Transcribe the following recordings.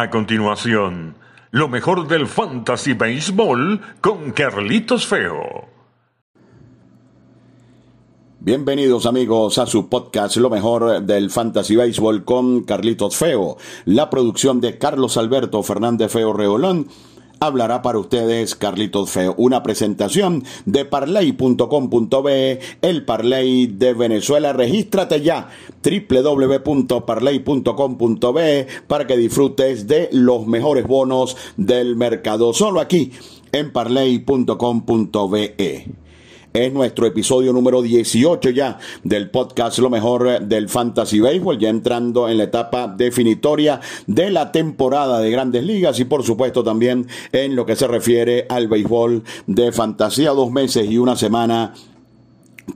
A continuación, lo mejor del Fantasy Baseball con Carlitos Feo. Bienvenidos amigos a su podcast Lo mejor del Fantasy Baseball con Carlitos Feo. La producción de Carlos Alberto Fernández Feo Reolón hablará para ustedes Carlitos Feo. Una presentación de parley.com.be, el Parley de Venezuela. Regístrate ya www.parley.com.be para que disfrutes de los mejores bonos del mercado. Solo aquí en parley.com.be. Es nuestro episodio número 18 ya del podcast Lo mejor del Fantasy Baseball, ya entrando en la etapa definitoria de la temporada de grandes ligas y por supuesto también en lo que se refiere al béisbol de fantasía, dos meses y una semana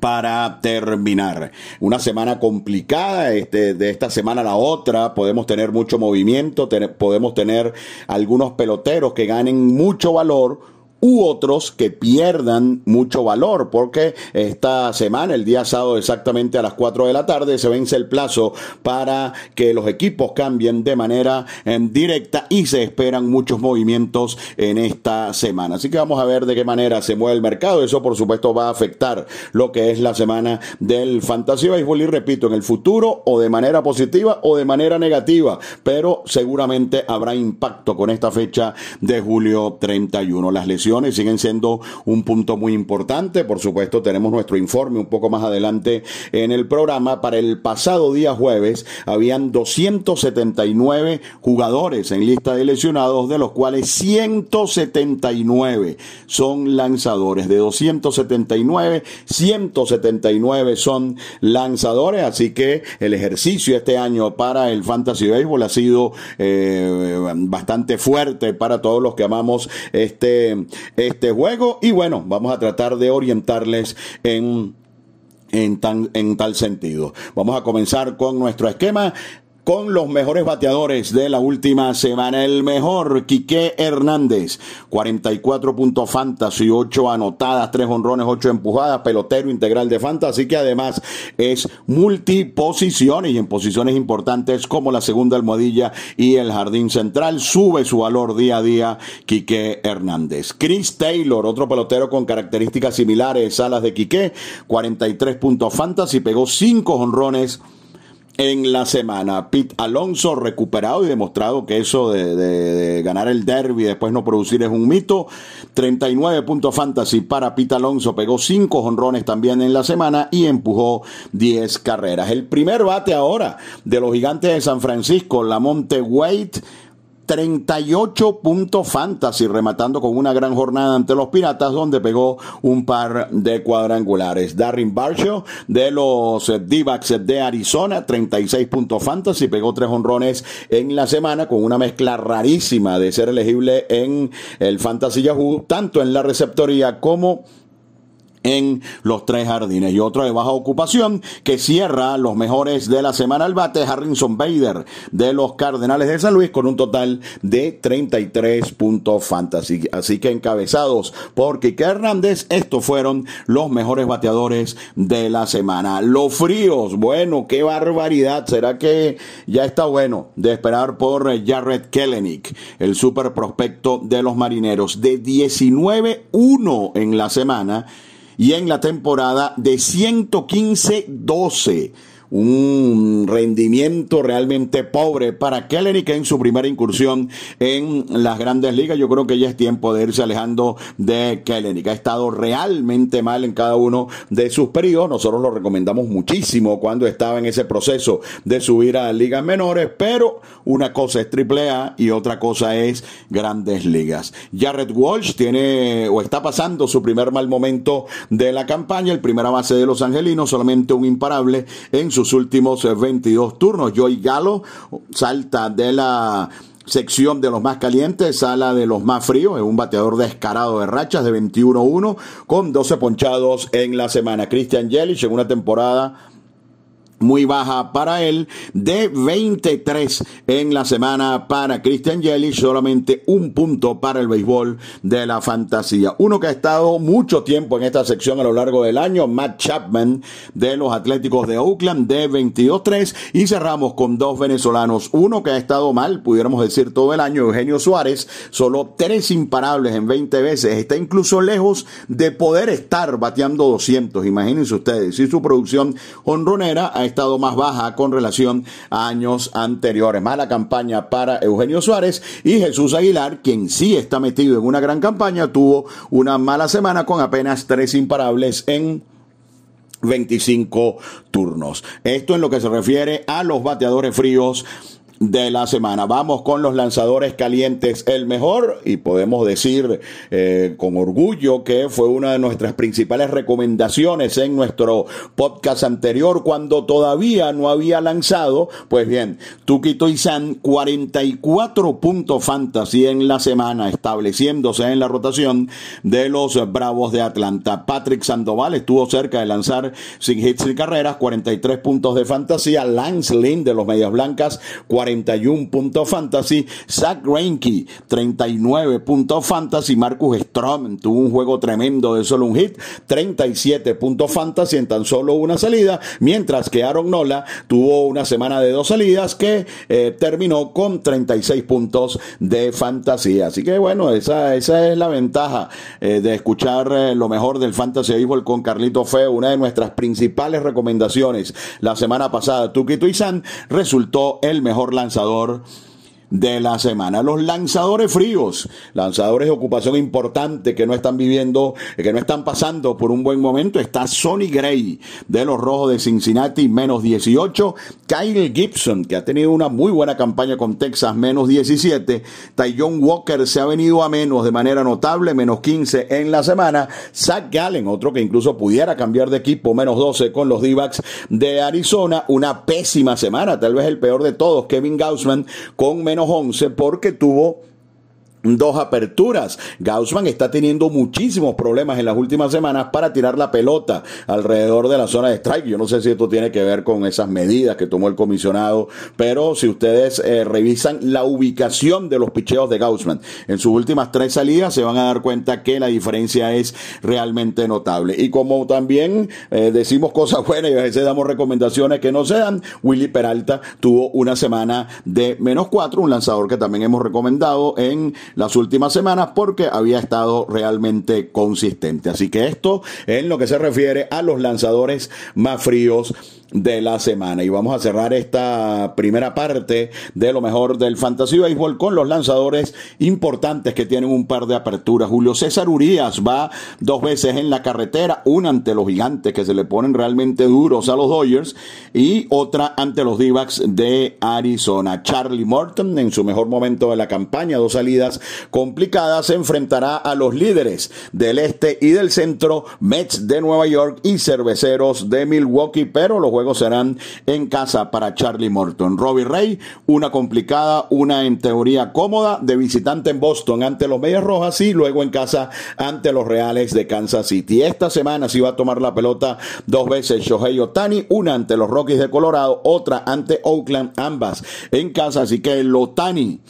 para terminar. Una semana complicada, este, de esta semana a la otra podemos tener mucho movimiento, podemos tener algunos peloteros que ganen mucho valor u otros que pierdan mucho valor, porque esta semana, el día sábado exactamente a las 4 de la tarde, se vence el plazo para que los equipos cambien de manera em, directa y se esperan muchos movimientos en esta semana. Así que vamos a ver de qué manera se mueve el mercado. Eso, por supuesto, va a afectar lo que es la semana del Fantasy Baseball. Y repito, en el futuro, o de manera positiva o de manera negativa, pero seguramente habrá impacto con esta fecha de julio 31. Las lesiones siguen siendo un punto muy importante. Por supuesto, tenemos nuestro informe un poco más adelante en el programa. Para el pasado día jueves, habían 279 jugadores en lista de lesionados, de los cuales 179 son lanzadores. De 279, 179 son lanzadores. Así que el ejercicio este año para el Fantasy Baseball ha sido eh, bastante fuerte para todos los que amamos este, este juego y bueno, vamos a tratar de orientarles en en, tan, en tal sentido. Vamos a comenzar con nuestro esquema con los mejores bateadores de la última semana. El mejor, Quique Hernández, 44 puntos fantasy, 8 anotadas, 3 honrones, 8 empujadas, pelotero integral de fantasy, que además es multiposiciones y en posiciones importantes como la segunda almohadilla y el jardín central. Sube su valor día a día, Quique Hernández. Chris Taylor, otro pelotero con características similares a las de Quique, 43 puntos fantasy, pegó 5 honrones en la semana. Pete Alonso recuperado y demostrado que eso de, ganar el derby y después no producir es un mito. 39 puntos fantasy para Pete Alonso. Pegó 5 honrones también en la semana y empujó 10 carreras. El primer bate ahora de los gigantes de San Francisco, Lamonte Wade 38 puntos fantasy, rematando con una gran jornada ante los Piratas, donde pegó un par de cuadrangulares. Darren Barshow de los d de Arizona, 36 puntos fantasy, pegó tres honrones en la semana, con una mezcla rarísima de ser elegible en el Fantasy Yahoo, tanto en la receptoría como en los tres jardines. Y otro de baja ocupación que cierra los mejores de la semana al bate, Harrison Bader de los Cardenales de San Luis con un total de 33 puntos fantasy. Así que encabezados por Kike Hernández, estos fueron los mejores bateadores de la semana. Los fríos, bueno, qué barbaridad. ¿Será que ya está bueno de esperar por Jared Kellenick, el super prospecto de los marineros de 19-1 en la semana? Y en la temporada de 115-12 un rendimiento realmente pobre para Kelly que en su primera incursión en las grandes ligas. Yo creo que ya es tiempo de irse alejando de Kelly, ha estado realmente mal en cada uno de sus periodos. Nosotros lo recomendamos muchísimo cuando estaba en ese proceso de subir a ligas menores, pero una cosa es triple A y otra cosa es grandes ligas. Jared Walsh tiene o está pasando su primer mal momento de la campaña, el primera base de los angelinos, solamente un imparable en su últimos 22 eh, turnos. Joey Galo salta de la sección de los más calientes, sala de los más fríos, es un bateador descarado de rachas de 21-1 con 12 ponchados en la semana. Christian Yelich en una temporada muy baja para él, de 23 en la semana para Christian Yelich, solamente un punto para el béisbol de la fantasía. Uno que ha estado mucho tiempo en esta sección a lo largo del año, Matt Chapman de los Atléticos de Oakland, de 22-3, y cerramos con dos venezolanos, uno que ha estado mal, pudiéramos decir todo el año, Eugenio Suárez, solo tres imparables en 20 veces, está incluso lejos de poder estar bateando 200, imagínense ustedes, si su producción honronera ha estado más baja con relación a años anteriores. Mala campaña para Eugenio Suárez y Jesús Aguilar, quien sí está metido en una gran campaña, tuvo una mala semana con apenas tres imparables en 25 turnos. Esto en lo que se refiere a los bateadores fríos de la semana. Vamos con los lanzadores calientes, el mejor, y podemos decir eh, con orgullo que fue una de nuestras principales recomendaciones en nuestro podcast anterior cuando todavía no había lanzado. Pues bien, Tukito Isan, 44 puntos fantasy en la semana, estableciéndose en la rotación de los Bravos de Atlanta. Patrick Sandoval estuvo cerca de lanzar sin hits ni carreras, 43 puntos de fantasía. Lance Lynn de los Medias Blancas, 31 puntos fantasy. Zach Greinke, 39 puntos fantasy. Marcus Strom tuvo un juego tremendo de solo un hit, 37 puntos fantasy en tan solo una salida, mientras que Aaron Nola tuvo una semana de dos salidas que eh, terminó con 36 puntos de fantasía. Así que bueno, esa, esa es la ventaja eh, de escuchar eh, lo mejor del Fantasy Baseball con Carlito Feo, una de nuestras principales recomendaciones la semana pasada. Tukito Isan resultó el mejor lanzador de la semana. Los lanzadores fríos, lanzadores de ocupación importante que no están viviendo, que no están pasando por un buen momento, está Sonny Gray de los Rojos de Cincinnati, menos 18. Kyle Gibson, que ha tenido una muy buena campaña con Texas, menos 17. Tyjon Walker se ha venido a menos de manera notable, menos 15 en la semana. Zach Gallen, otro que incluso pudiera cambiar de equipo, menos 12 con los d de Arizona. Una pésima semana, tal vez el peor de todos. Kevin Gaussman con menos 11 porque tuvo dos aperturas. Gaussman está teniendo muchísimos problemas en las últimas semanas para tirar la pelota alrededor de la zona de strike. Yo no sé si esto tiene que ver con esas medidas que tomó el comisionado, pero si ustedes eh, revisan la ubicación de los picheos de Gaussman en sus últimas tres salidas, se van a dar cuenta que la diferencia es realmente notable. Y como también eh, decimos cosas buenas y a veces damos recomendaciones que no se dan, Willy Peralta tuvo una semana de menos cuatro, un lanzador que también hemos recomendado en las últimas semanas porque había estado realmente consistente. Así que esto en lo que se refiere a los lanzadores más fríos de la semana. Y vamos a cerrar esta primera parte de lo mejor del Fantasy Baseball con los lanzadores importantes que tienen un par de aperturas. Julio César Urias va dos veces en la carretera, una ante los gigantes que se le ponen realmente duros a los Dodgers y otra ante los d de Arizona. Charlie Morton en su mejor momento de la campaña, dos salidas complicadas, se enfrentará a los líderes del este y del centro, Mets de Nueva York y Cerveceros de Milwaukee, pero los juegos serán en casa para Charlie Morton. Robbie Ray, una complicada, una en teoría cómoda, de visitante en Boston ante los Medias Rojas y luego en casa ante los Reales de Kansas City. Esta semana se va a tomar la pelota dos veces Shohei Otani, una ante los Rockies de Colorado, otra ante Oakland, ambas en casa, así que el Otani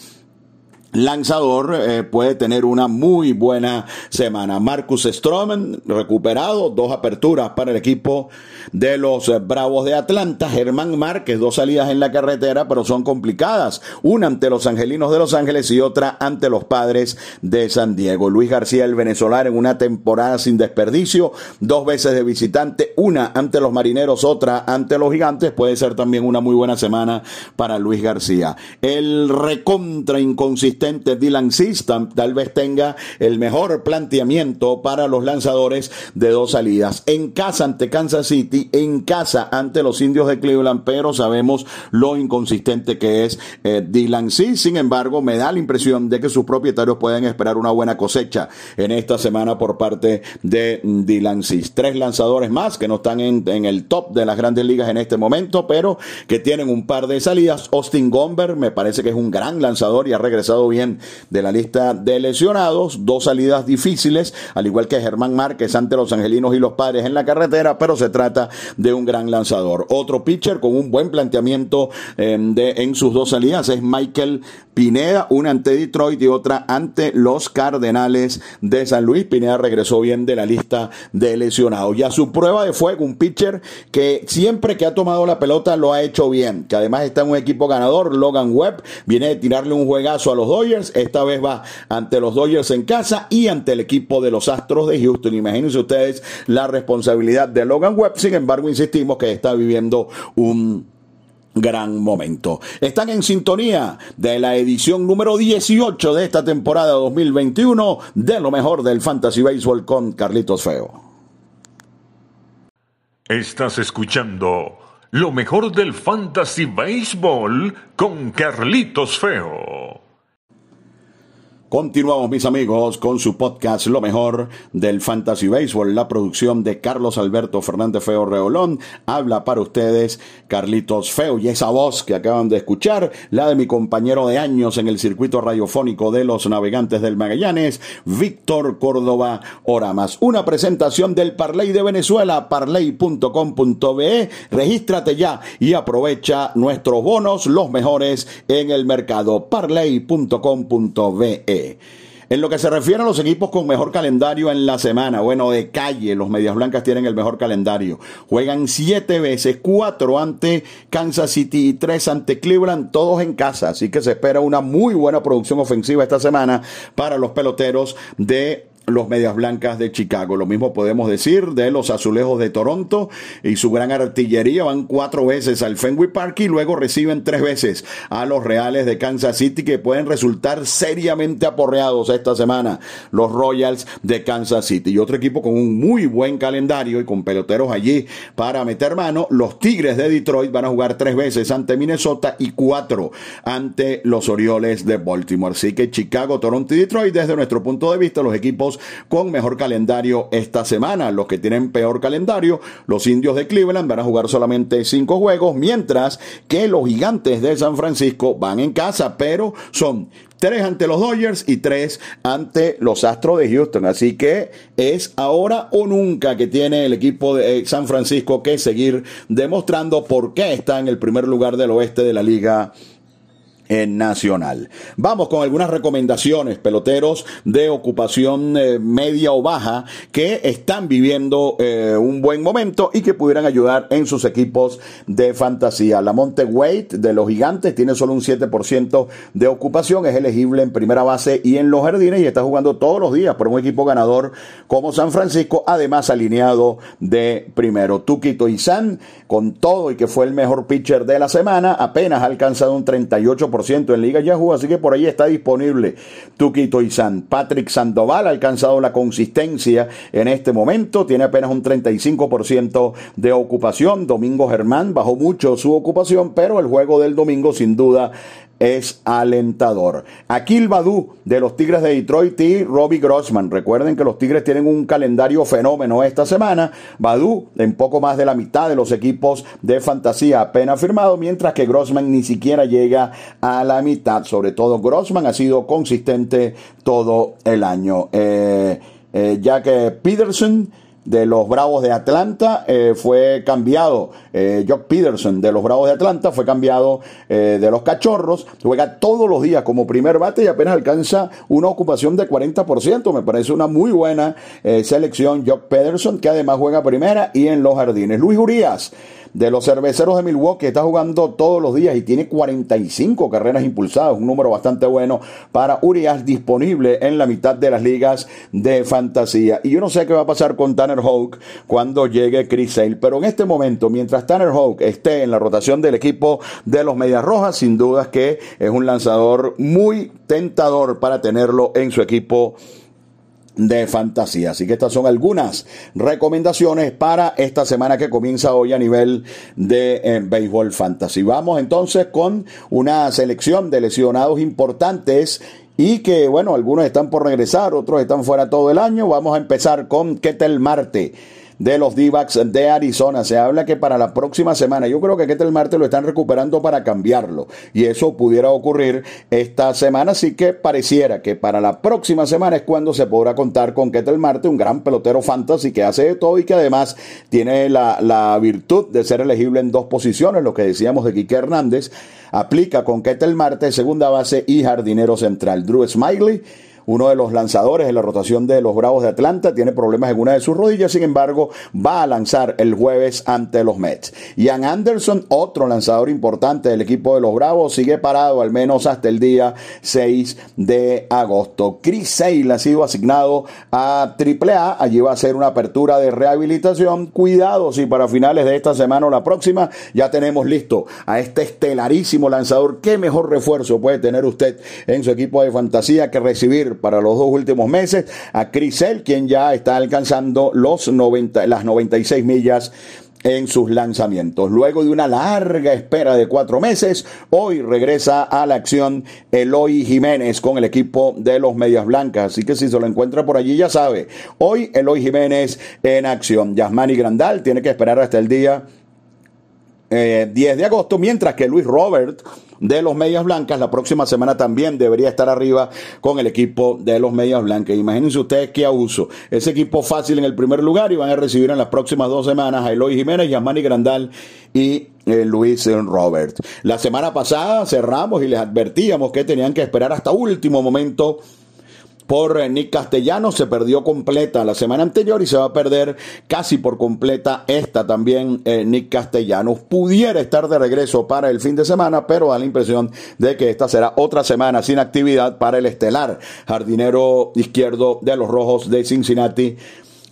lanzador eh, puede tener una muy buena semana. Marcus Stroman recuperado, dos aperturas para el equipo de los eh, Bravos de Atlanta. Germán Márquez, dos salidas en la carretera, pero son complicadas. Una ante los Angelinos de Los Ángeles y otra ante los Padres de San Diego. Luis García, el venezolano, en una temporada sin desperdicio, dos veces de visitante, una ante los Marineros, otra ante los Gigantes. Puede ser también una muy buena semana para Luis García. El recontra inconsistente Dylan System tal vez tenga el mejor planteamiento para los lanzadores de dos salidas. En casa ante Kansas City, en casa ante los indios de Cleveland, pero sabemos lo inconsistente que es eh, Dylan C. Sin embargo, me da la impresión de que sus propietarios pueden esperar una buena cosecha en esta semana por parte de Dylan C. Tres lanzadores más que no están en, en el top de las grandes ligas en este momento, pero que tienen un par de salidas. Austin Gomber me parece que es un gran lanzador y ha regresado bien de la lista de lesionados, dos salidas difíciles, al igual que Germán Márquez ante los angelinos y los padres en la carretera, pero se trata de un gran lanzador. Otro pitcher con un buen planteamiento eh, de, en sus dos salidas es Michael Pineda, una ante Detroit y otra ante los Cardenales de San Luis. Pineda regresó bien de la lista de lesionados. Y a su prueba de fuego, un pitcher que siempre que ha tomado la pelota lo ha hecho bien, que además está en un equipo ganador, Logan Webb, viene de tirarle un juegazo a los Dodgers, esta vez va ante los Dodgers en casa y ante el equipo de los Astros de Houston. Imagínense ustedes la responsabilidad de Logan Webb, embargo insistimos que está viviendo un gran momento. Están en sintonía de la edición número 18 de esta temporada 2021 de lo mejor del Fantasy Baseball con Carlitos Feo. Estás escuchando lo mejor del Fantasy Baseball con Carlitos Feo. Continuamos, mis amigos, con su podcast Lo mejor del Fantasy Baseball. La producción de Carlos Alberto Fernández Feo Reolón. Habla para ustedes Carlitos Feo. Y esa voz que acaban de escuchar, la de mi compañero de años en el circuito radiofónico de los navegantes del Magallanes, Víctor Córdoba Oramas. Una presentación del Parley de Venezuela, parley.com.be. Regístrate ya y aprovecha nuestros bonos, los mejores en el mercado. parley.com.be. En lo que se refiere a los equipos con mejor calendario en la semana, bueno, de calle, los Medias Blancas tienen el mejor calendario. Juegan siete veces, cuatro ante Kansas City y tres ante Cleveland, todos en casa. Así que se espera una muy buena producción ofensiva esta semana para los peloteros de los Medias Blancas de Chicago. Lo mismo podemos decir de los Azulejos de Toronto y su gran artillería. Van cuatro veces al Fenway Park y luego reciben tres veces a los Reales de Kansas City que pueden resultar seriamente aporreados esta semana. Los Royals de Kansas City. Y otro equipo con un muy buen calendario y con peloteros allí para meter mano. Los Tigres de Detroit van a jugar tres veces ante Minnesota y cuatro ante los Orioles de Baltimore. Así que Chicago, Toronto y Detroit desde nuestro punto de vista los equipos con mejor calendario esta semana. Los que tienen peor calendario, los indios de Cleveland van a jugar solamente cinco juegos, mientras que los gigantes de San Francisco van en casa, pero son tres ante los Dodgers y tres ante los Astros de Houston. Así que es ahora o nunca que tiene el equipo de eh, San Francisco que seguir demostrando por qué está en el primer lugar del oeste de la liga nacional. Vamos con algunas recomendaciones, peloteros de ocupación eh, media o baja que están viviendo eh, un buen momento y que pudieran ayudar en sus equipos de fantasía. La Monte Wade de los Gigantes tiene solo un 7% de ocupación, es elegible en primera base y en los jardines y está jugando todos los días por un equipo ganador como San Francisco, además alineado de primero. Tuquito San con todo y que fue el mejor pitcher de la semana, apenas ha alcanzado un 38% en Liga Yahoo, así que por ahí está disponible Tuquito San Patrick Sandoval ha alcanzado la consistencia en este momento, tiene apenas un 35% de ocupación. Domingo Germán bajó mucho su ocupación, pero el juego del domingo sin duda es alentador. Akil Badu de los Tigres de Detroit y Robbie Grossman. Recuerden que los Tigres tienen un calendario fenómeno esta semana. Badu en poco más de la mitad de los equipos de fantasía apenas firmado, mientras que Grossman ni siquiera llega a la mitad. Sobre todo Grossman ha sido consistente todo el año. Eh, eh, ya que Peterson de los Bravos de Atlanta eh, fue cambiado. Eh, Jock Peterson de los Bravos de Atlanta fue cambiado eh, de los Cachorros. Juega todos los días como primer bate y apenas alcanza una ocupación de 40%. Me parece una muy buena eh, selección. Jock Peterson que además juega primera y en los jardines. Luis Urias de los cerveceros de Milwaukee, está jugando todos los días y tiene 45 carreras impulsadas, un número bastante bueno para Urias, disponible en la mitad de las ligas de fantasía. Y yo no sé qué va a pasar con Tanner Hawk cuando llegue Chris Sale, pero en este momento, mientras Tanner Hawk esté en la rotación del equipo de los Medias Rojas, sin dudas que es un lanzador muy tentador para tenerlo en su equipo de fantasía. Así que estas son algunas recomendaciones para esta semana que comienza hoy a nivel de eh, béisbol fantasy. Vamos entonces con una selección de lesionados importantes y que bueno, algunos están por regresar, otros están fuera todo el año. Vamos a empezar con Ketel Marte de los d de Arizona. Se habla que para la próxima semana, yo creo que Ketel Marte lo están recuperando para cambiarlo. Y eso pudiera ocurrir esta semana. Así que pareciera que para la próxima semana es cuando se podrá contar con Ketel Marte, un gran pelotero fantasy que hace de todo y que además tiene la, la virtud de ser elegible en dos posiciones, lo que decíamos de Quique Hernández. Aplica con Ketel Marte, segunda base y jardinero central. Drew Smiley uno de los lanzadores en la rotación de los Bravos de Atlanta, tiene problemas en una de sus rodillas, sin embargo, va a lanzar el jueves ante los Mets. Ian Anderson, otro lanzador importante del equipo de los Bravos, sigue parado al menos hasta el día 6 de agosto. Chris Sale ha sido asignado a AAA, allí va a ser una apertura de rehabilitación. Cuidado si para finales de esta semana o la próxima ya tenemos listo a este estelarísimo lanzador. ¿Qué mejor refuerzo puede tener usted en su equipo de fantasía que recibir para los dos últimos meses a Crisel, quien ya está alcanzando los 90, las 96 millas en sus lanzamientos. Luego de una larga espera de cuatro meses, hoy regresa a la acción Eloy Jiménez con el equipo de los Medias Blancas. Así que si se lo encuentra por allí, ya sabe. Hoy Eloy Jiménez en acción. Yasmani Grandal tiene que esperar hasta el día 10 eh, de agosto, mientras que Luis Robert de los Medias Blancas la próxima semana también debería estar arriba con el equipo de los Medias Blancas. Imagínense ustedes qué abuso. Ese equipo fácil en el primer lugar y van a recibir en las próximas dos semanas a Eloy Jiménez, Yasmani Grandal y eh, Luis Robert. La semana pasada cerramos y les advertíamos que tenían que esperar hasta último momento por eh, Nick Castellano. Se perdió completa la semana anterior y se va a perder casi por completa esta también eh, Nick Castellanos. Pudiera estar de regreso para el fin de semana, pero da la impresión de que esta será otra semana sin actividad para el estelar jardinero izquierdo de los Rojos de Cincinnati,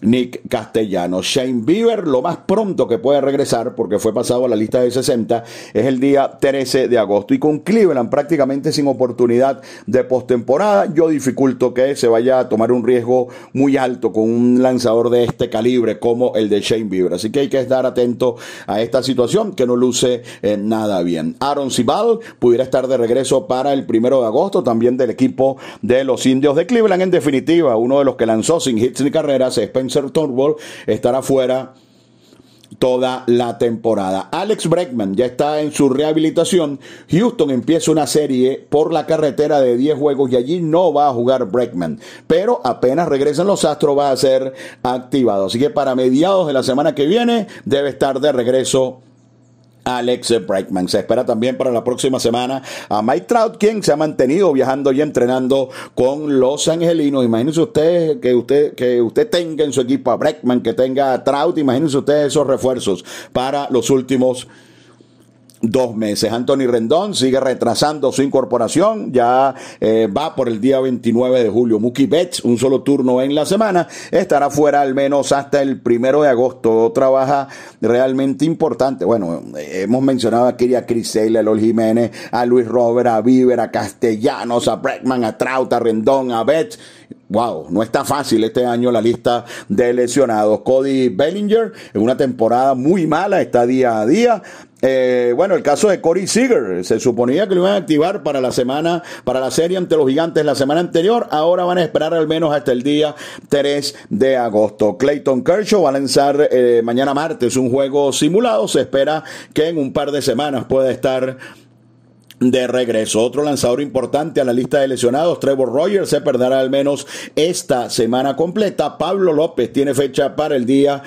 Nick Castellano. Shane Bieber, lo más pronto que puede regresar, porque fue pasado a la lista de 60, es el día 13 de agosto. Y con Cleveland prácticamente sin oportunidad de postemporada, yo dificulto que se vaya a tomar un riesgo muy alto con un lanzador de este calibre como el de Shane Bieber. Así que hay que estar atento a esta situación que no luce eh, nada bien. Aaron Cibal pudiera estar de regreso para el primero de agosto, también del equipo de los indios de Cleveland. En definitiva, uno de los que lanzó sin hits ni carreras es Spencer Turnbull estará fuera toda la temporada. Alex Breckman ya está en su rehabilitación. Houston empieza una serie por la carretera de 10 juegos y allí no va a jugar Breckman. Pero apenas regresan los Astros va a ser activado. Así que para mediados de la semana que viene debe estar de regreso Alex Breckman. Se espera también para la próxima semana a Mike Trout, quien se ha mantenido viajando y entrenando con los angelinos. Imagínense usted que usted, que usted tenga en su equipo a Breckman, que tenga a Trout, imagínense usted esos refuerzos para los últimos dos meses. Anthony Rendón sigue retrasando su incorporación, ya eh, va por el día 29 de julio. Mookie Betts, un solo turno en la semana, estará fuera al menos hasta el primero de agosto. Trabaja realmente importante. Bueno, hemos mencionado aquí a Chris Sale, a Lol Jiménez, a Luis Robert, a Bieber, a Castellanos, a Breckman, a Trout, a Rendón, a Betts. Wow, no está fácil este año la lista de lesionados. Cody Bellinger en una temporada muy mala, está día a día. Eh, bueno, el caso de Corey Seager, se suponía que lo iban a activar para la semana, para la serie ante los gigantes la semana anterior, ahora van a esperar al menos hasta el día 3 de agosto. Clayton Kershaw va a lanzar eh, mañana martes un juego simulado, se espera que en un par de semanas pueda estar de regreso. Otro lanzador importante a la lista de lesionados, Trevor Rogers, se perderá al menos esta semana completa. Pablo López tiene fecha para el día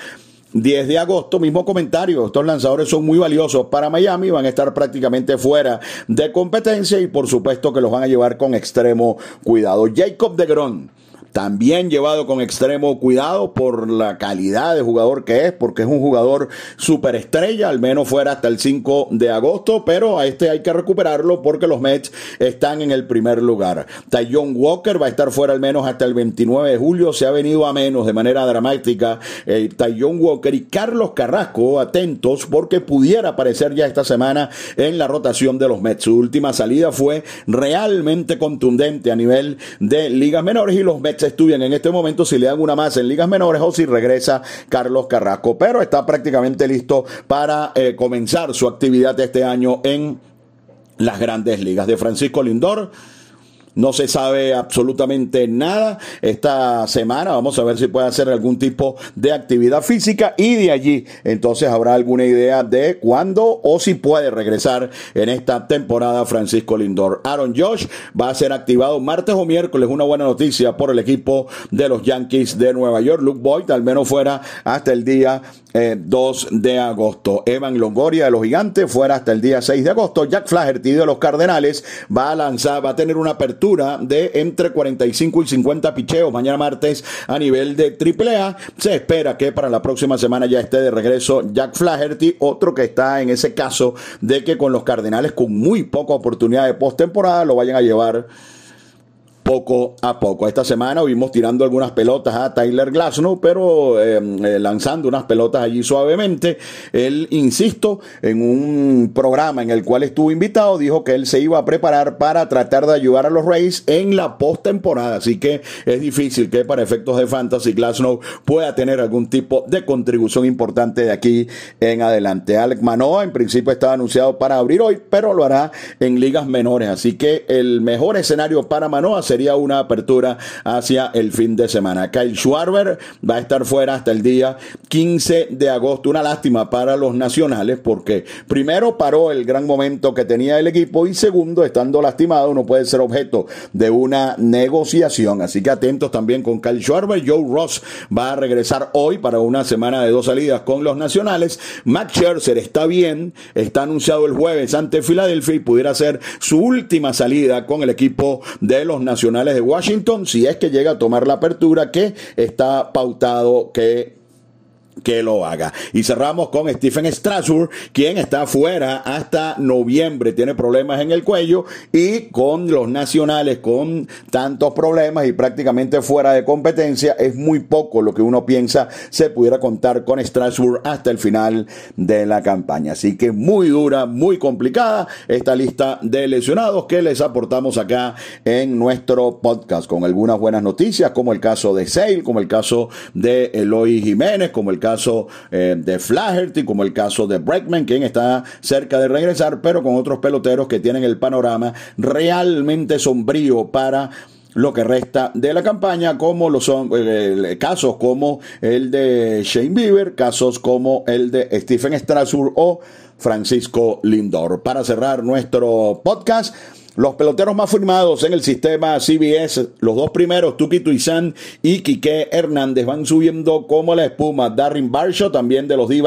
10 de agosto, mismo comentario, estos lanzadores son muy valiosos para Miami, van a estar prácticamente fuera de competencia y por supuesto que los van a llevar con extremo cuidado. Jacob de Gron también llevado con extremo cuidado por la calidad de jugador que es, porque es un jugador superestrella, al menos fuera hasta el 5 de agosto, pero a este hay que recuperarlo porque los Mets están en el primer lugar. Tyon Walker va a estar fuera al menos hasta el 29 de julio, se ha venido a menos de manera dramática eh, Walker y Carlos Carrasco, atentos porque pudiera aparecer ya esta semana en la rotación de los Mets. Su última salida fue realmente contundente a nivel de ligas menores y los Mets estudian en este momento si le dan una más en ligas menores o si regresa Carlos Carrasco, pero está prácticamente listo para eh, comenzar su actividad este año en las grandes ligas. De Francisco Lindor no se sabe absolutamente nada esta semana. Vamos a ver si puede hacer algún tipo de actividad física y de allí entonces habrá alguna idea de cuándo o si puede regresar en esta temporada Francisco Lindor. Aaron Josh va a ser activado martes o miércoles, una buena noticia por el equipo de los Yankees de Nueva York. Luke Boyd al menos fuera hasta el día 2 eh, de agosto. Evan Longoria de los Gigantes fuera hasta el día 6 de agosto. Jack Flaherty de los Cardenales va a lanzar, va a tener una apertura de entre 45 y 50 picheos mañana martes a nivel de AAA. Se espera que para la próxima semana ya esté de regreso Jack Flaherty, otro que está en ese caso de que con los Cardenales con muy poca oportunidad de postemporada lo vayan a llevar poco a poco. Esta semana vimos tirando algunas pelotas a Tyler Glasnow, pero em, eh, lanzando unas pelotas allí suavemente. Él, insisto, en un programa en el cual estuvo invitado, dijo que él se iba a preparar para tratar de ayudar a los Rays en la postemporada. Así que es difícil que para efectos de fantasy Glasnow pueda tener algún tipo de contribución importante de aquí en adelante. Alec Manoa en principio estaba anunciado para abrir hoy, pero lo hará en ligas menores. Así que el mejor escenario para Manoa sería una apertura hacia el fin de semana. Kyle Schwarber va a estar fuera hasta el día 15 de agosto. Una lástima para los nacionales porque primero paró el gran momento que tenía el equipo y segundo, estando lastimado, no puede ser objeto de una negociación. Así que atentos también con Kyle Schwarber. Joe Ross va a regresar hoy para una semana de dos salidas con los nacionales. Max Scherzer está bien, está anunciado el jueves ante Filadelfia y pudiera ser su última salida con el equipo de los nacionales de Washington si es que llega a tomar la apertura que está pautado que que lo haga. Y cerramos con Stephen Strasburg, quien está fuera hasta noviembre, tiene problemas en el cuello y con los nacionales con tantos problemas y prácticamente fuera de competencia, es muy poco lo que uno piensa se pudiera contar con Strasburg hasta el final de la campaña. Así que muy dura, muy complicada esta lista de lesionados que les aportamos acá en nuestro podcast con algunas buenas noticias, como el caso de Sale, como el caso de Eloy Jiménez, como el caso eh, de Flaherty, como el caso de Breckman, quien está cerca de regresar, pero con otros peloteros que tienen el panorama realmente sombrío para lo que resta de la campaña, como lo son eh, casos como el de Shane Bieber, casos como el de Stephen Strasburg o Francisco Lindor. Para cerrar nuestro podcast, los peloteros más firmados en el sistema CBS, los dos primeros, Tuki Tuizan y Quique Hernández, van subiendo como la espuma. Darren Barshaw, también de los d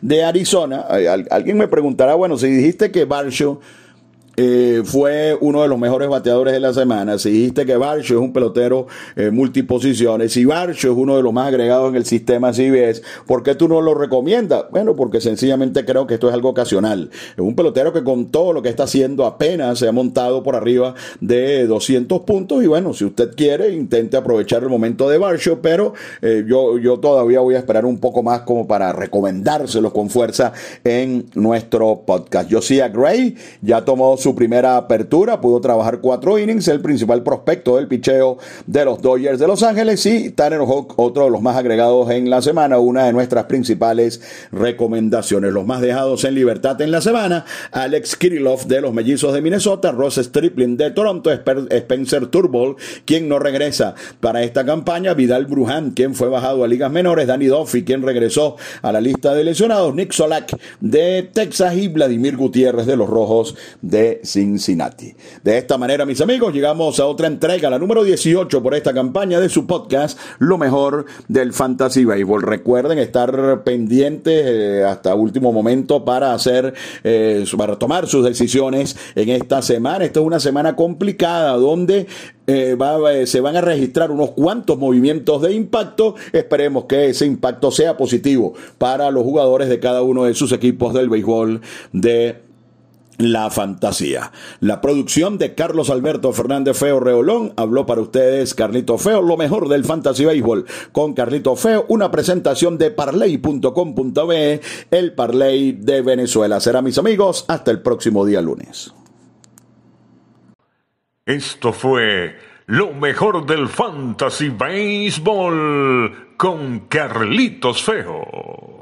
de Arizona. Alguien me preguntará, bueno, si dijiste que Barshaw eh, fue uno de los mejores bateadores de la semana. Si dijiste que Barcho es un pelotero eh, multiposiciones, si Barcho es uno de los más agregados en el sistema CBS, ¿por qué tú no lo recomiendas? Bueno, porque sencillamente creo que esto es algo ocasional. Es un pelotero que con todo lo que está haciendo apenas se ha montado por arriba de 200 puntos y bueno, si usted quiere, intente aprovechar el momento de Barcho, pero eh, yo, yo todavía voy a esperar un poco más como para recomendárselos con fuerza en nuestro podcast. Josiah Gray ya tomó su primera apertura, pudo trabajar cuatro innings, el principal prospecto del picheo de los Dodgers de Los Ángeles y Tanner Hawk, otro de los más agregados en la semana, una de nuestras principales recomendaciones. Los más dejados en libertad en la semana, Alex Kirillov de los Mellizos de Minnesota, Ross Stripling de Toronto, Spencer Turnbull, quien no regresa para esta campaña, Vidal Brujan, quien fue bajado a ligas menores, Danny Duffy, quien regresó a la lista de lesionados, Nick Solak de Texas y Vladimir Gutiérrez de los Rojos de Cincinnati. De esta manera, mis amigos, llegamos a otra entrega, la número 18 por esta campaña de su podcast, Lo mejor del Fantasy Baseball. Recuerden estar pendientes eh, hasta último momento para hacer, eh, para tomar sus decisiones en esta semana. Esta es una semana complicada donde eh, se van a registrar unos cuantos movimientos de impacto. Esperemos que ese impacto sea positivo para los jugadores de cada uno de sus equipos del béisbol de la fantasía. La producción de Carlos Alberto Fernández Feo Reolón habló para ustedes Carlito Feo, lo mejor del fantasy béisbol con Carlito Feo, una presentación de parley.com.be, el parley de Venezuela. Será mis amigos, hasta el próximo día lunes. Esto fue lo mejor del fantasy béisbol con Carlitos Feo.